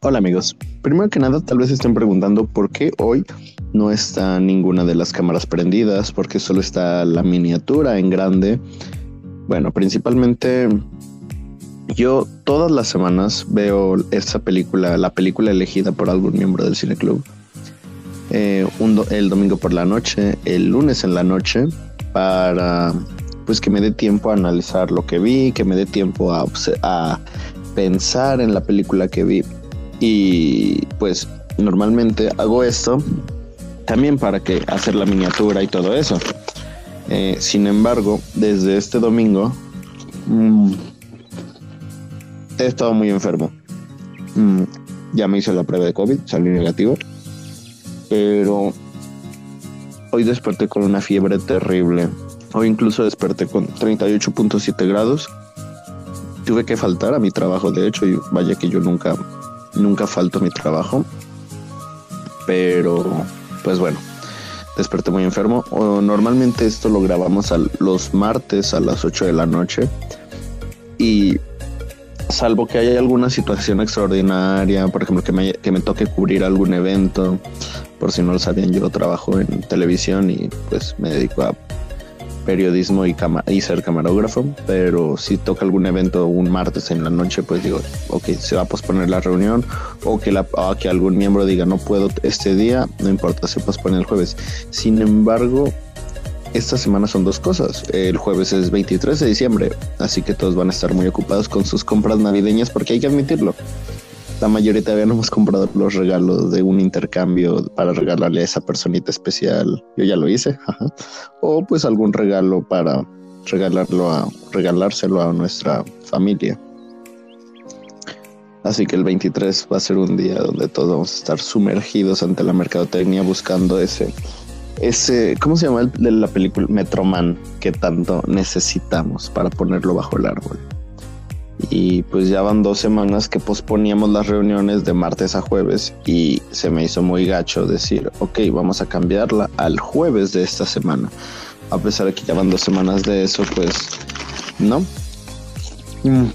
Hola amigos, primero que nada tal vez estén preguntando por qué hoy no está ninguna de las cámaras prendidas, porque solo está la miniatura en grande. Bueno, principalmente yo todas las semanas veo esa película, la película elegida por algún miembro del cine club. Eh, el domingo por la noche, el lunes en la noche, para pues que me dé tiempo a analizar lo que vi, que me dé tiempo a pensar en la película que vi. Y pues normalmente hago esto también para que hacer la miniatura y todo eso. Eh, sin embargo, desde este domingo mm, he estado muy enfermo. Mm, ya me hice la prueba de COVID, salí negativo. Pero hoy desperté con una fiebre terrible. Hoy incluso desperté con 38.7 grados. Tuve que faltar a mi trabajo, de hecho, y vaya que yo nunca, nunca falto mi trabajo. Pero pues bueno, desperté muy enfermo. normalmente esto lo grabamos los martes a las 8 de la noche. Y salvo que haya alguna situación extraordinaria, por ejemplo, que me, que me toque cubrir algún evento, por si no lo sabían, yo trabajo en televisión y pues me dedico a periodismo y, y ser camarógrafo, pero si toca algún evento un martes en la noche, pues digo, ok, se va a posponer la reunión o que, la, que algún miembro diga no puedo este día, no importa, se pospone el jueves. Sin embargo, esta semana son dos cosas. El jueves es 23 de diciembre, así que todos van a estar muy ocupados con sus compras navideñas porque hay que admitirlo la mayoría todavía no hemos comprado los regalos de un intercambio para regalarle a esa personita especial. Yo ya lo hice. O pues algún regalo para regalarlo a regalárselo a nuestra familia. Así que el 23 va a ser un día donde todos vamos a estar sumergidos ante la mercadotecnia buscando ese ese ¿cómo se llama el de la película Metroman que tanto necesitamos para ponerlo bajo el árbol? Y pues ya van dos semanas que posponíamos las reuniones de martes a jueves y se me hizo muy gacho decir, ok, vamos a cambiarla al jueves de esta semana. A pesar de que ya van dos semanas de eso, pues no. Mm.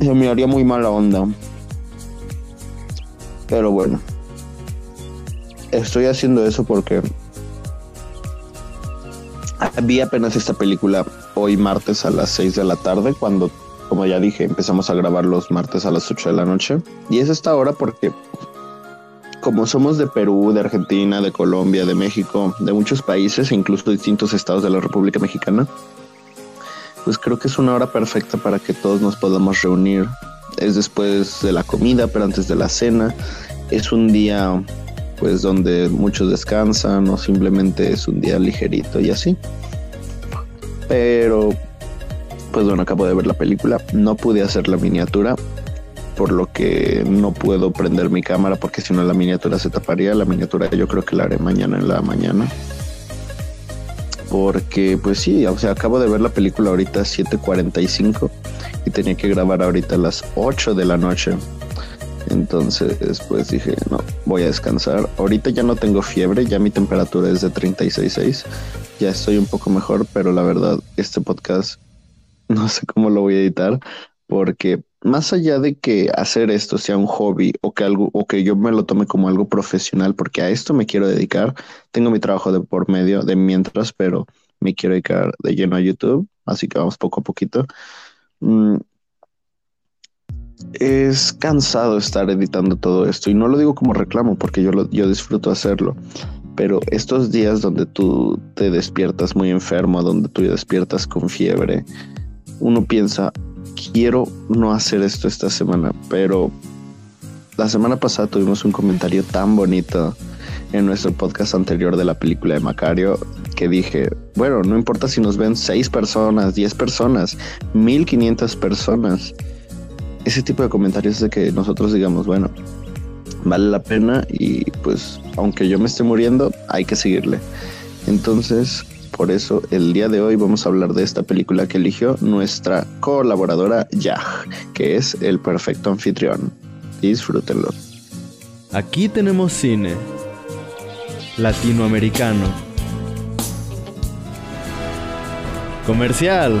Se me haría muy mala onda. Pero bueno. Estoy haciendo eso porque vi apenas esta película hoy martes a las 6 de la tarde, cuando, como ya dije, empezamos a grabar los martes a las 8 de la noche. Y es esta hora porque, como somos de Perú, de Argentina, de Colombia, de México, de muchos países, incluso distintos estados de la República Mexicana, pues creo que es una hora perfecta para que todos nos podamos reunir. Es después de la comida, pero antes de la cena. Es un día pues donde muchos descansan o simplemente es un día ligerito y así. Pero, pues bueno, acabo de ver la película. No pude hacer la miniatura, por lo que no puedo prender mi cámara porque si no la miniatura se taparía. La miniatura yo creo que la haré mañana en la mañana. Porque pues sí, o sea, acabo de ver la película ahorita a 7.45 y tenía que grabar ahorita a las 8 de la noche. Entonces, pues dije, no, voy a descansar. Ahorita ya no tengo fiebre, ya mi temperatura es de 36.6. Ya estoy un poco mejor, pero la verdad, este podcast no sé cómo lo voy a editar porque más allá de que hacer esto sea un hobby o que algo o que yo me lo tome como algo profesional porque a esto me quiero dedicar, tengo mi trabajo de por medio de mientras, pero me quiero dedicar de lleno a YouTube, así que vamos poco a poquito. Es cansado estar editando todo esto y no lo digo como reclamo porque yo, lo, yo disfruto hacerlo, pero estos días donde tú te despiertas muy enfermo, donde tú despiertas con fiebre, uno piensa, quiero no hacer esto esta semana, pero la semana pasada tuvimos un comentario tan bonito en nuestro podcast anterior de la película de Macario que dije, bueno, no importa si nos ven seis personas, diez personas, mil quinientas personas ese tipo de comentarios de que nosotros digamos, bueno, vale la pena y pues aunque yo me esté muriendo, hay que seguirle. Entonces, por eso el día de hoy vamos a hablar de esta película que eligió nuestra colaboradora Yah, que es El Perfecto Anfitrión. Disfrútenlo. Aquí tenemos cine latinoamericano. Comercial.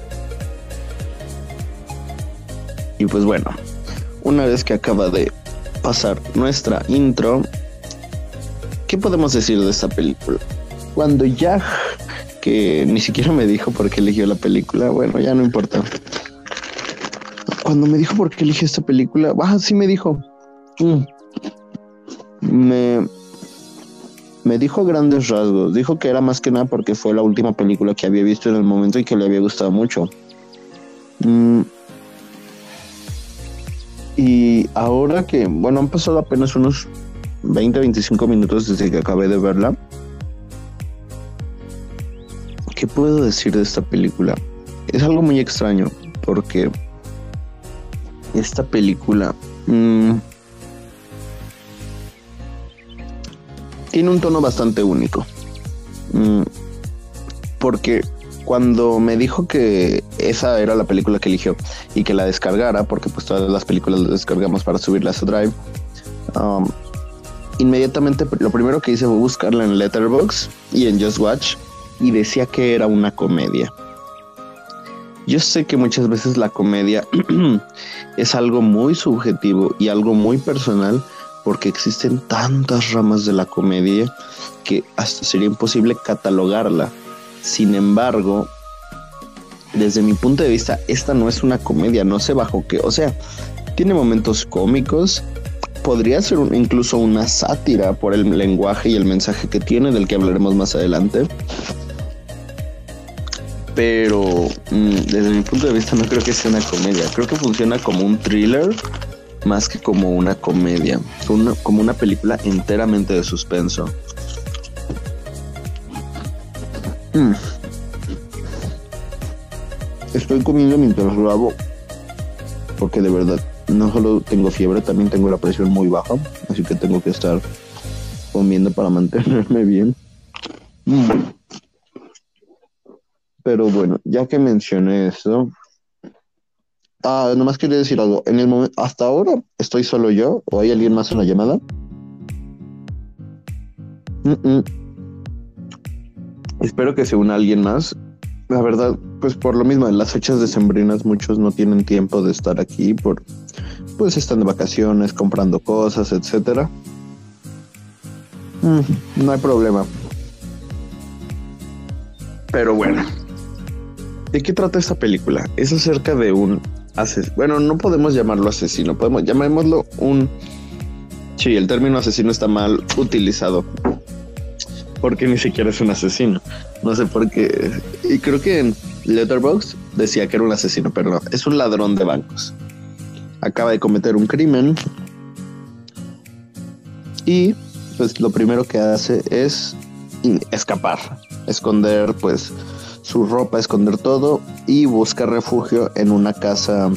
Y pues bueno, una vez que acaba de pasar nuestra intro, ¿qué podemos decir de esta película? Cuando ya que ni siquiera me dijo por qué eligió la película, bueno, ya no importa. Cuando me dijo por qué eligió esta película, ah, sí me dijo. Mm. Me, me dijo grandes rasgos. Dijo que era más que nada porque fue la última película que había visto en el momento y que le había gustado mucho. Mm. Y ahora que, bueno, han pasado apenas unos 20, 25 minutos desde que acabé de verla. ¿Qué puedo decir de esta película? Es algo muy extraño porque esta película... Mm, tiene un tono bastante único. Mm, porque cuando me dijo que esa era la película que eligió y que la descargara, porque pues todas las películas las descargamos para subirlas a Drive, um, inmediatamente lo primero que hice fue buscarla en Letterboxd y en Just Watch y decía que era una comedia. Yo sé que muchas veces la comedia es algo muy subjetivo y algo muy personal, porque existen tantas ramas de la comedia que hasta sería imposible catalogarla. Sin embargo, desde mi punto de vista, esta no es una comedia, no sé bajo qué, o sea, tiene momentos cómicos, podría ser incluso una sátira por el lenguaje y el mensaje que tiene, del que hablaremos más adelante. Pero mm, desde mi punto de vista no creo que sea una comedia, creo que funciona como un thriller más que como una comedia, como una película enteramente de suspenso. Mm. Estoy comiendo mientras grabo, porque de verdad no solo tengo fiebre, también tengo la presión muy baja, así que tengo que estar comiendo para mantenerme bien. Mm. Pero bueno, ya que mencioné eso, Ah, nomás quería decir algo. En el momento, hasta ahora estoy solo yo o hay alguien más en la llamada. Espero que se una alguien más. La verdad, pues por lo mismo, en las fechas decembrinas muchos no tienen tiempo de estar aquí por, pues están de vacaciones, comprando cosas, etcétera. Mm, no hay problema. Pero bueno, ¿de qué trata esta película? Es acerca de un bueno, no podemos llamarlo asesino, podemos llamémoslo un Sí, el término asesino está mal utilizado. Porque ni siquiera es un asesino. No sé por qué. Y creo que en Letterboxd decía que era un asesino, pero no, es un ladrón de bancos. Acaba de cometer un crimen. Y pues lo primero que hace es escapar, esconder pues su ropa, esconder todo y busca refugio en una casa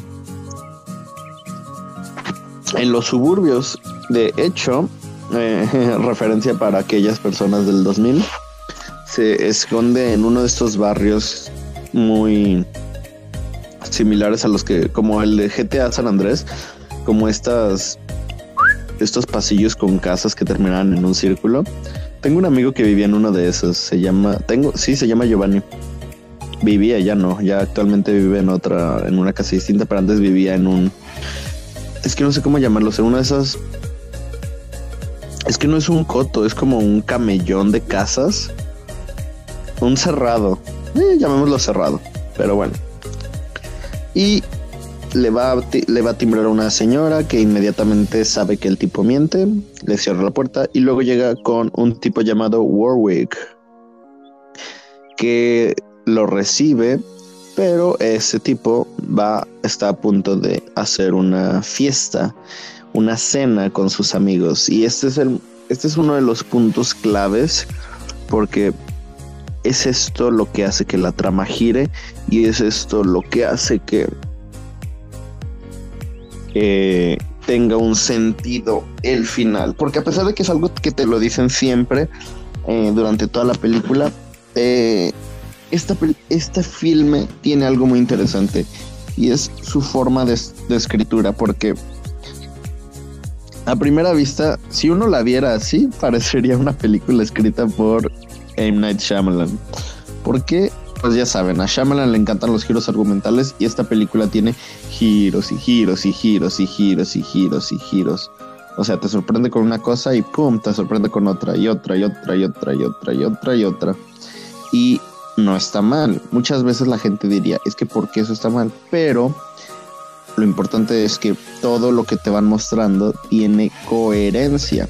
en los suburbios. De hecho, eh, referencia para aquellas personas del 2000, se esconde en uno de estos barrios muy similares a los que, como el de GTA San Andrés, como estas, estos pasillos con casas que terminan en un círculo. Tengo un amigo que vivía en uno de esos, se llama, tengo, sí, se llama Giovanni vivía, ya no, ya actualmente vive en otra, en una casa distinta, pero antes vivía en un, es que no sé cómo llamarlo, en una de esas, es que no es un coto, es como un camellón de casas, un cerrado, eh, llamémoslo cerrado, pero bueno. Y le va, a, le va a timbrar a una señora que inmediatamente sabe que el tipo miente, le cierra la puerta y luego llega con un tipo llamado Warwick, que lo recibe, pero ese tipo va, está a punto de hacer una fiesta, una cena con sus amigos. Y este es el, este es uno de los puntos claves, porque es esto lo que hace que la trama gire y es esto lo que hace que tenga un sentido el final. Porque a pesar de que es algo que te lo dicen siempre eh, durante toda la película, eh, este filme tiene algo muy interesante y es su forma de escritura. Porque a primera vista, si uno la viera así, parecería una película escrita por M. Night Shyamalan. Porque, pues ya saben, a Shyamalan le encantan los giros argumentales y esta película tiene giros y giros y giros y giros y giros y giros. O sea, te sorprende con una cosa y pum, te sorprende con otra y otra y otra y otra y otra y otra y otra. Y no está mal. Muchas veces la gente diría, es que ¿por qué eso está mal? Pero lo importante es que todo lo que te van mostrando tiene coherencia.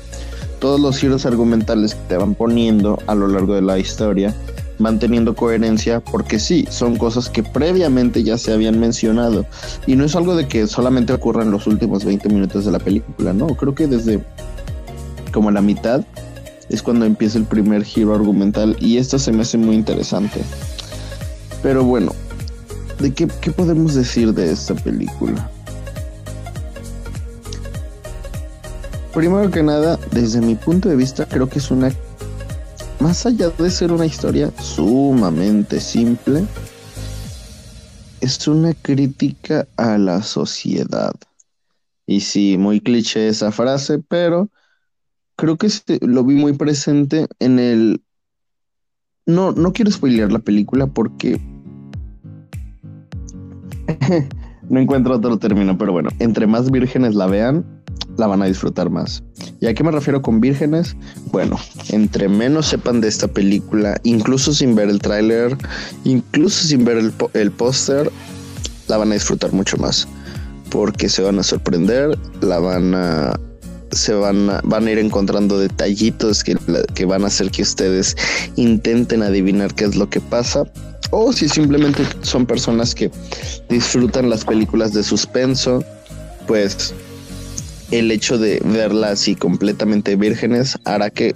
Todos los giros argumentales que te van poniendo a lo largo de la historia van teniendo coherencia porque sí, son cosas que previamente ya se habían mencionado. Y no es algo de que solamente ocurra en los últimos 20 minutos de la película, no, creo que desde como la mitad es cuando empieza el primer giro argumental y esto se me hace muy interesante. Pero bueno, ¿de qué, qué podemos decir de esta película? Primero que nada, desde mi punto de vista, creo que es una más allá de ser una historia sumamente simple, es una crítica a la sociedad. Y sí, muy cliché esa frase, pero creo que lo vi muy presente en el... No, no quiero spoilear la película porque... no encuentro otro término, pero bueno, entre más vírgenes la vean, la van a disfrutar más. ¿Y a qué me refiero con vírgenes? Bueno, entre menos sepan de esta película, incluso sin ver el tráiler, incluso sin ver el, póster, la van a disfrutar mucho más. Porque se van a sorprender, la van a se van van a ir encontrando detallitos que, que van a hacer que ustedes intenten adivinar qué es lo que pasa o si simplemente son personas que disfrutan las películas de suspenso, pues el hecho de verla así completamente vírgenes hará que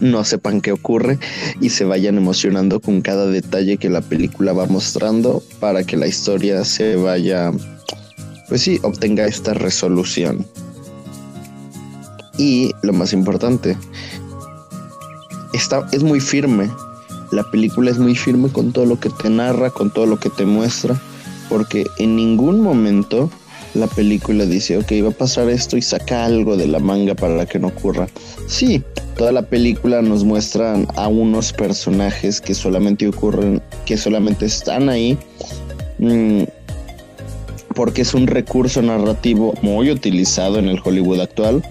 no sepan qué ocurre y se vayan emocionando con cada detalle que la película va mostrando para que la historia se vaya, pues sí, obtenga esta resolución. Y lo más importante, está, es muy firme. La película es muy firme con todo lo que te narra, con todo lo que te muestra, porque en ningún momento la película dice, ok, va a pasar esto y saca algo de la manga para que no ocurra. Sí, toda la película nos muestran a unos personajes que solamente ocurren, que solamente están ahí, mm, porque es un recurso narrativo muy utilizado en el Hollywood actual.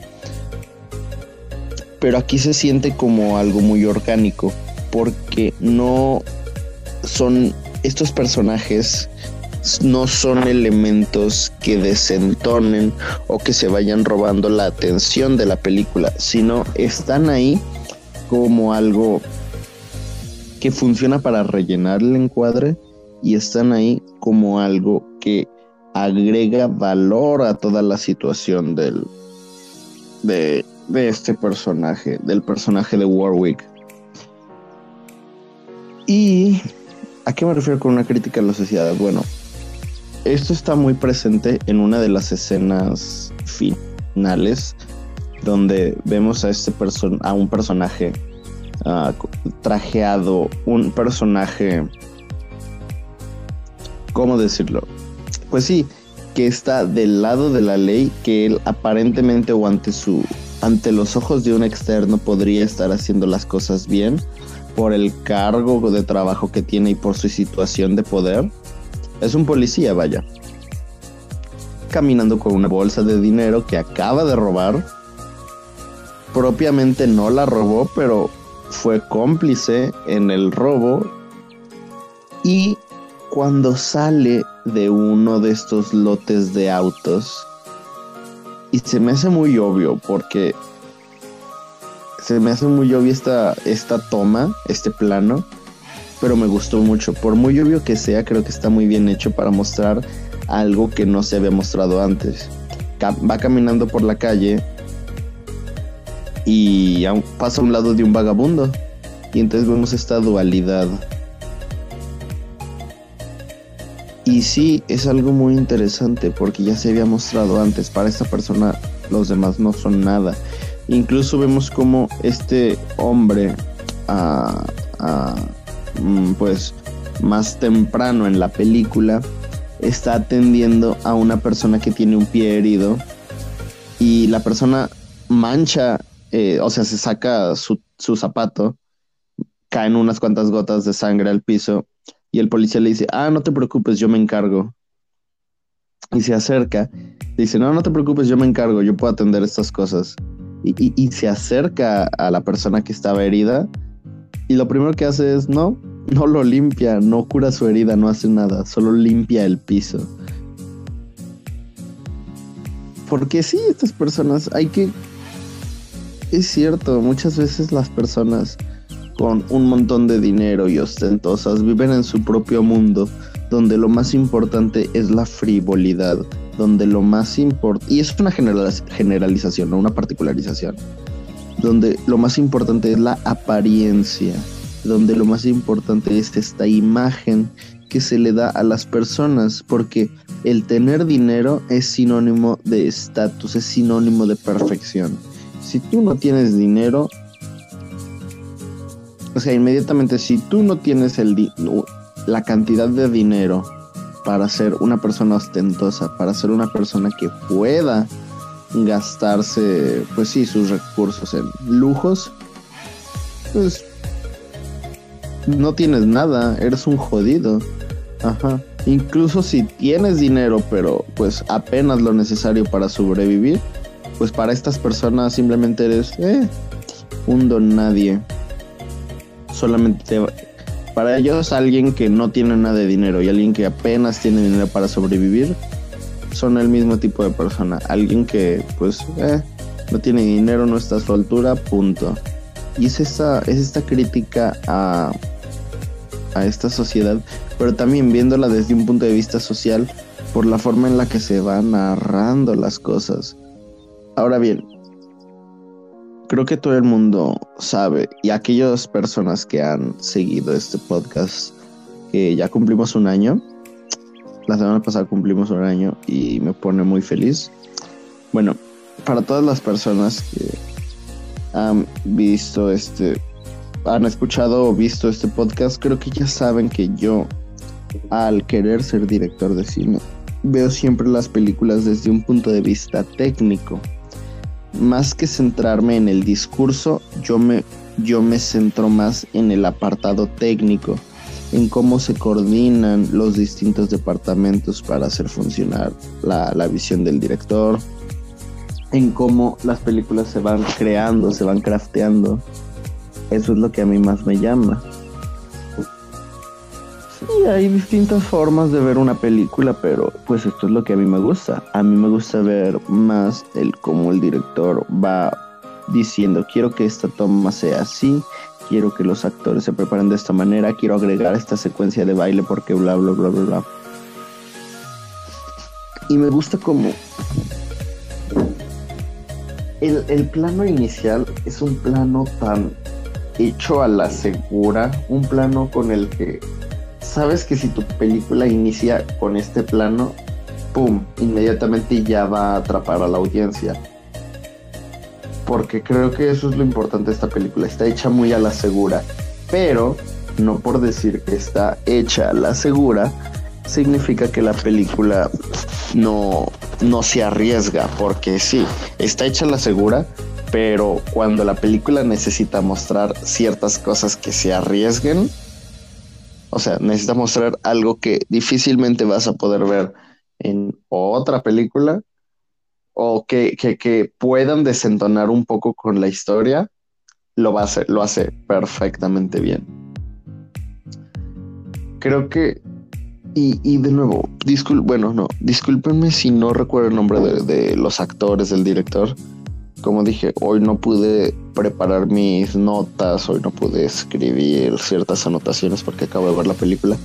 Pero aquí se siente como algo muy orgánico, porque no son estos personajes no son elementos que desentonen o que se vayan robando la atención de la película, sino están ahí como algo que funciona para rellenar el encuadre y están ahí como algo que agrega valor a toda la situación de este personaje, del personaje de Warwick. ¿Y a qué me refiero con una crítica a la sociedad? Bueno, esto está muy presente en una de las escenas finales donde vemos a este a un personaje ah, trajeado, un personaje, ¿cómo decirlo? Pues sí, que está del lado de la ley, que él aparentemente o ante su, ante los ojos de un externo podría estar haciendo las cosas bien por el cargo de trabajo que tiene y por su situación de poder es un policía, vaya. Caminando con una bolsa de dinero que acaba de robar. Propiamente no la robó, pero fue cómplice en el robo. Y cuando sale de uno de estos lotes de autos, y se me hace muy obvio porque se me hace muy obvio esta, esta toma, este plano, pero me gustó mucho. Por muy obvio que sea, creo que está muy bien hecho para mostrar algo que no se había mostrado antes. va caminando por la calle y pasa a un lado de un vagabundo. Y entonces vemos esta dualidad. Y sí, es algo muy interesante porque ya se había mostrado antes, para esta persona los demás no son nada. Incluso vemos como este hombre, ah, ah, mm, pues más temprano en la película, está atendiendo a una persona que tiene un pie herido y la persona mancha, eh, o sea, se saca su, su zapato, caen unas cuantas gotas de sangre al piso y el policía le dice, ah, no te preocupes, yo me encargo. Y se acerca, dice, no, no te preocupes, yo me encargo, yo puedo atender estas cosas. Y, se acerca a la persona que estaba herida y lo primero que hace es, no, no lo limpia, no cura su herida, no hace nada, solo limpia el piso. Porque sí, estas personas hay que... Es cierto, muchas veces las personas con un montón de dinero y ostentosas viven en su propio mundo, donde lo más importante es la frivolidad, donde lo más importante, y es una generalización, no una particularización, donde lo más importante es la apariencia, donde lo más importante es esta imagen que se le da a las personas, porque el tener dinero es sinónimo de estatus, es sinónimo de perfección. Si tú no tienes dinero, o sea, inmediatamente si tú no tienes el la cantidad de dinero para ser una persona ostentosa, para ser una persona que pueda gastarse, pues sí, sus recursos en lujos, pues no tienes nada, eres un jodido. Ajá. Incluso si tienes dinero, pero pues apenas lo necesario para sobrevivir, pues para estas personas simplemente eres eh, un don nadie solamente para ellos alguien que no tiene nada de dinero y alguien que apenas tiene dinero para sobrevivir son el mismo tipo de persona. Alguien que pues eh, no tiene dinero, no está a su altura, punto. Y es esta, es esta crítica a, a esta sociedad, pero también viéndola desde un punto de vista social por la forma en la que se van narrando las cosas. Ahora bien, creo que todo el mundo sabe y aquellas personas que han seguido este podcast, que ya cumplimos un año, la semana pasada cumplimos un año y me pone muy feliz. Bueno, para todas las personas que han visto este, han escuchado o visto este podcast, creo que ya saben que yo, al querer ser director de cine, veo siempre las películas desde un punto de vista técnico más que centrarme en el discurso, yo me, yo me centro más en el apartado técnico, en cómo se coordinan los distintos departamentos para hacer funcionar la, la visión del director, en cómo las películas se van creando, se van crafteando. Eso es lo que a mí más me llama. Sí, hay distintas formas de ver una película, pero pues esto es lo que a mí me gusta. A mí me gusta ver más el cómo el director va diciendo, quiero que esta toma sea así, quiero que los actores se preparen de esta manera, quiero agregar esta secuencia de baile porque bla, bla, bla, bla, bla. Y me gusta como... El, el plano inicial es un plano tan hecho a la segura, un plano con el que sabes que si tu película inicia con este plano, ¡pum! Inmediatamente ya va a atrapar a la audiencia. Porque creo que eso es lo importante de esta película. Está hecha muy a la segura. Pero, no por decir que está hecha a la segura, significa que la película no, no se arriesga. Porque sí, está hecha a la segura. Pero cuando la película necesita mostrar ciertas cosas que se arriesguen, o sea, necesita mostrar algo que difícilmente vas a poder ver en otra película o que, que, puedan desentonar un poco con la historia, lo, va a hacer, lo hace perfectamente bien. Creo que, y, de nuevo, discul bueno, no, discúlpenme si no recuerdo el nombre de, de los actores, del director, como dije, hoy no pude preparar mis notas, hoy no pude escribir ciertas anotaciones porque acabo de ver la película,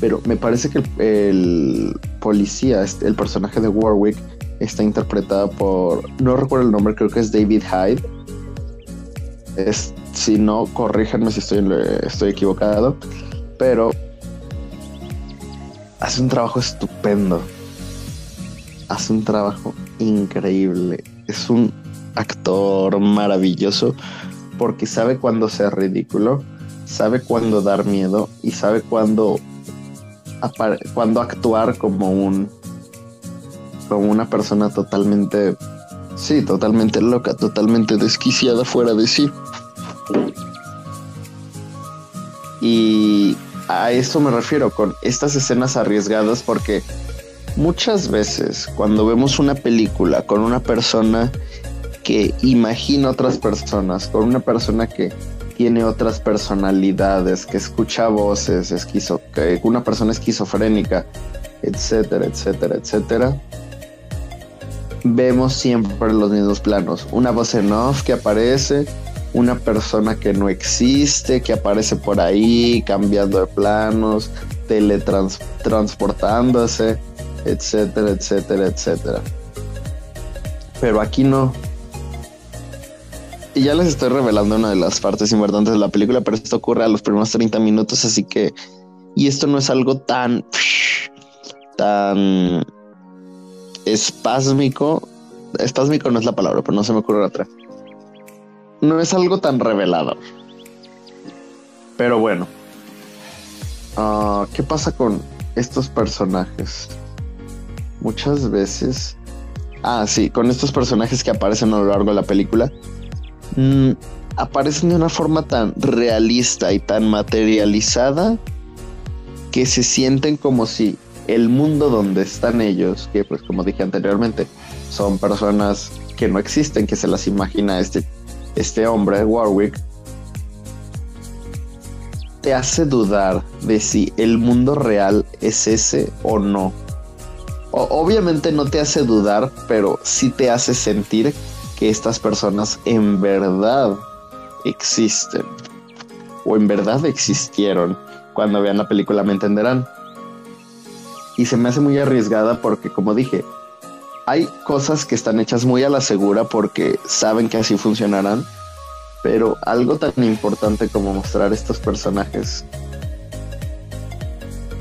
pero me parece que el, policía, este, el personaje de Warwick, está interpretado por, no recuerdo el nombre, creo que es David Hyde. Es, si no, corríjanme si estoy, estoy equivocado, pero hace un trabajo estupendo. Hace un trabajo increíble. Es un actor maravilloso porque sabe cuándo ser ridículo, sabe cuándo dar miedo y sabe cuándo, cuándo actuar como un como una persona totalmente sí, totalmente loca, totalmente desquiciada fuera de sí. Y a eso me refiero con estas escenas arriesgadas porque muchas veces cuando vemos una película con una persona que imagina otras personas, con una persona que tiene otras personalidades, que escucha voces, esquizo, una persona esquizofrénica, etcétera, etcétera, etcétera, vemos siempre los mismos planos. Una voz en off que aparece, una persona que no existe, que aparece por ahí, cambiando de planos, teletransportándose, etcétera, etcétera, etcétera. Pero aquí no. Y ya les estoy revelando una de las partes importantes de la película, pero esto ocurre a los primeros 30 minutos, así que... Y esto no es algo tan... tan... espásmico. Espásmico no es la palabra, pero no se me ocurre otra no es algo tan revelador. Pero bueno. Ah, ¿Qué pasa con estos personajes? Muchas veces. Ah, sí, con estos personajes que aparecen a lo largo de la película. Mm, aparecen de una forma tan realista y tan materializada que se sienten como si el mundo donde están ellos, que pues como dije anteriormente, son personas que no existen, que se las imagina este este hombre, Warwick, te hace dudar de si el mundo real es ese o no. obviamente no te hace dudar, pero sí te hace sentir que estas personas en verdad existen. O en verdad existieron. Cuando vean la película me entenderán. Y se me hace muy arriesgada porque, como dije, hay cosas que están hechas muy a la segura porque saben que así funcionarán, pero algo tan importante como mostrar estos personajes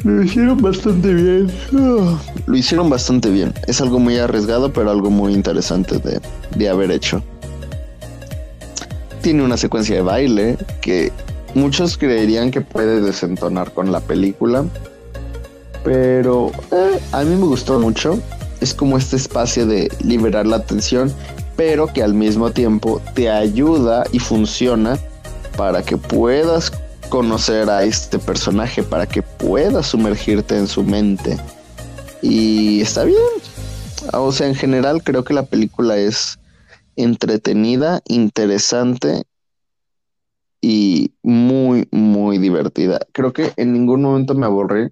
lo hicieron bastante bien. Lo hicieron bastante bien. Es algo muy arriesgado, pero algo muy interesante de, de haber hecho. Tiene una secuencia de baile que muchos creerían que puede desentonar con la película. Pero eh, a mí me gustó mucho es como este espacio de liberar la atención, pero que al mismo tiempo te ayuda y funciona para que puedas conocer a este personaje, para que puedas sumergirte en su mente. Y está bien. O sea, en general creo que la película es entretenida, interesante y muy, muy divertida. Creo que en ningún momento me aburrí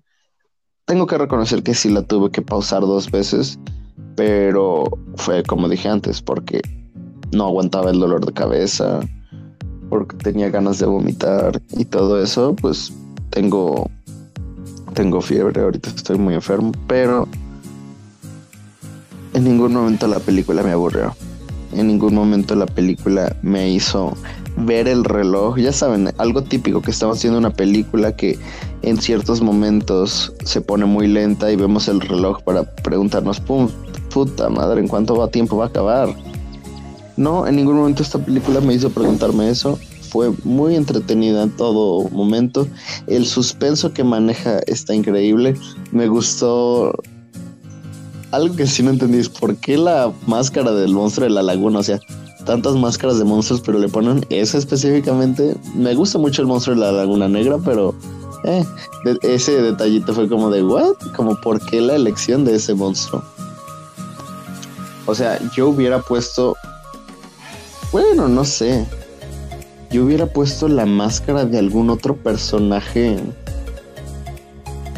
tengo que reconocer que sí la tuve que pausar dos veces, pero fue como dije antes, porque no aguantaba el dolor de cabeza, porque tenía ganas de vomitar y todo eso, pues tengo tengo fiebre, ahorita estoy muy enfermo, pero en ningún momento la película me aburrió. En ningún momento la película me hizo ver el reloj. Ya saben, algo típico que estamos haciendo una película que en ciertos momentos se pone muy lenta y vemos el reloj para preguntarnos, pum, puta madre, ¿en cuánto va tiempo va a acabar? No, en ningún momento esta película me hizo preguntarme eso. Fue muy entretenida en todo momento. El suspenso que maneja está increíble. Me gustó algo que sí no entendí es por qué la máscara del monstruo de la laguna, o sea, tantas máscaras de monstruos, pero le ponen esa específicamente. Me gusta mucho el monstruo de la Laguna Negra, pero eh, ese detallito fue como de, ¿what? Como, ¿por qué la elección de ese monstruo? O sea, yo hubiera puesto. Bueno, no sé. Yo hubiera puesto la máscara de algún otro personaje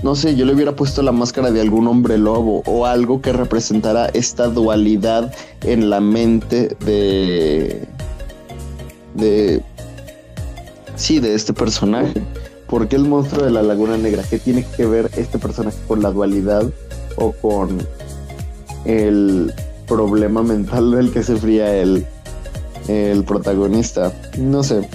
no sé, yo le hubiera puesto la máscara de algún hombre lobo o algo que representara esta dualidad en la mente de. de. sí, de este personaje. ¿Por qué el monstruo de la Laguna Negra? ¿Qué tiene que ver este personaje con la dualidad o con el problema mental del que sufría él? El protagonista. No sé,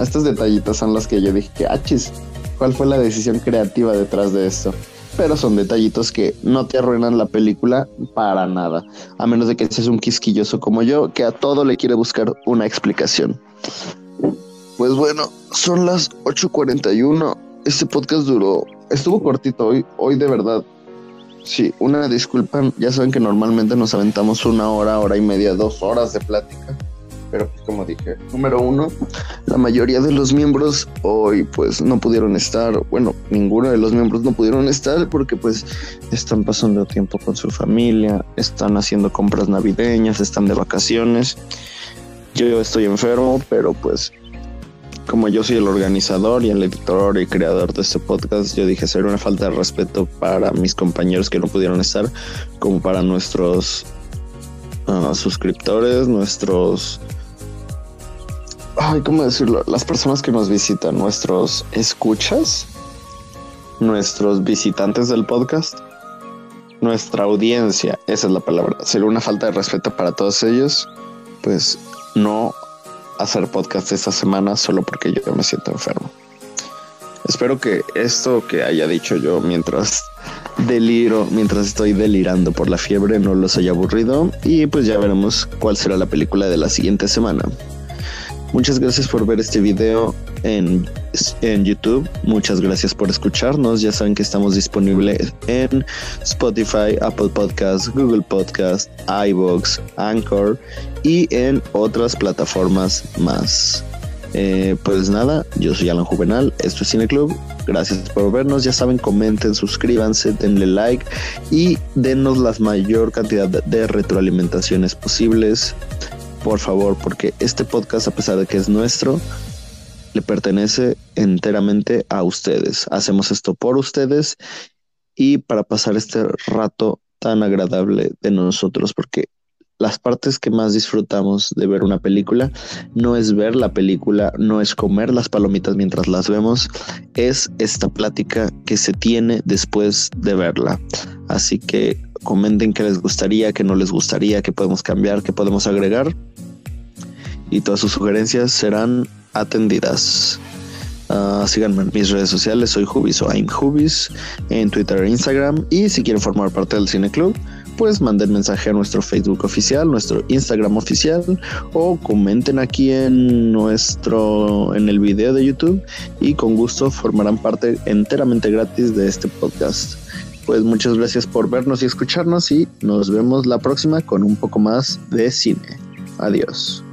estos detallitos son los que yo dije que, achis, ¿cuál fue la decisión creativa detrás de esto? Pero son detallitos que no te arruinan la película para nada, a menos de que seas un quisquilloso como yo, que a todo le quiere buscar una explicación. Pues bueno, son las 8.41. Este podcast duró, estuvo cortito hoy, hoy de verdad. Sí, una disculpa, ya saben que normalmente nos aventamos una hora, hora y media, dos horas de plática pero pues como dije, número uno, la mayoría de los miembros hoy pues no pudieron estar, bueno, ninguno de los miembros no pudieron estar porque pues están pasando tiempo con su familia, están haciendo compras navideñas, están de vacaciones. Yo estoy enfermo, pero pues como yo soy el organizador y el editor y creador de este podcast, yo dije ser una falta de respeto para mis compañeros que no pudieron estar, como para nuestros ah, suscriptores, nuestros ay, ¿cómo decirlo? Las personas que nos visitan, nuestros escuchas, nuestros visitantes del podcast, nuestra audiencia, esa es la palabra. Sería una falta de respeto para todos ellos, pues no hacer podcast esta semana solo porque yo me siento enfermo. Espero que esto que haya dicho yo mientras deliro, mientras estoy delirando por la fiebre, no los haya aburrido y pues ya veremos cuál será la película de la siguiente semana. Muchas gracias por ver este video en, en, YouTube. Muchas gracias por escucharnos. Ya saben que estamos disponibles en Spotify, Apple Podcasts, Google Podcasts, iBox, Anchor y en otras plataformas más. Eh, pues nada, yo soy Alan Juvenal, esto es Cine Club. Gracias por vernos. Ya saben, comenten, suscríbanse, denle like y denos la mayor cantidad de retroalimentaciones posibles por favor, porque este podcast, a pesar de que es nuestro, le pertenece enteramente a ustedes. Hacemos esto por ustedes y para pasar este rato tan agradable de nosotros, porque las partes que más disfrutamos de ver una película no es ver la película, no es comer las palomitas mientras las vemos, es esta plática que se tiene después de verla. Así que comenten qué les gustaría, qué no les gustaría, qué podemos cambiar, qué podemos agregar. Y todas sus sugerencias serán atendidas. Uh, síganme en mis redes sociales, soy Hubis o I'm Hubis en Twitter e Instagram. Y si quieren formar parte del Cine Club, pues manden mensaje a nuestro Facebook oficial, nuestro Instagram oficial o comenten aquí en nuestro en el video de YouTube y con gusto formarán parte enteramente gratis de este podcast. Pues muchas gracias por vernos y escucharnos y nos vemos la próxima con un poco más de cine. Adiós.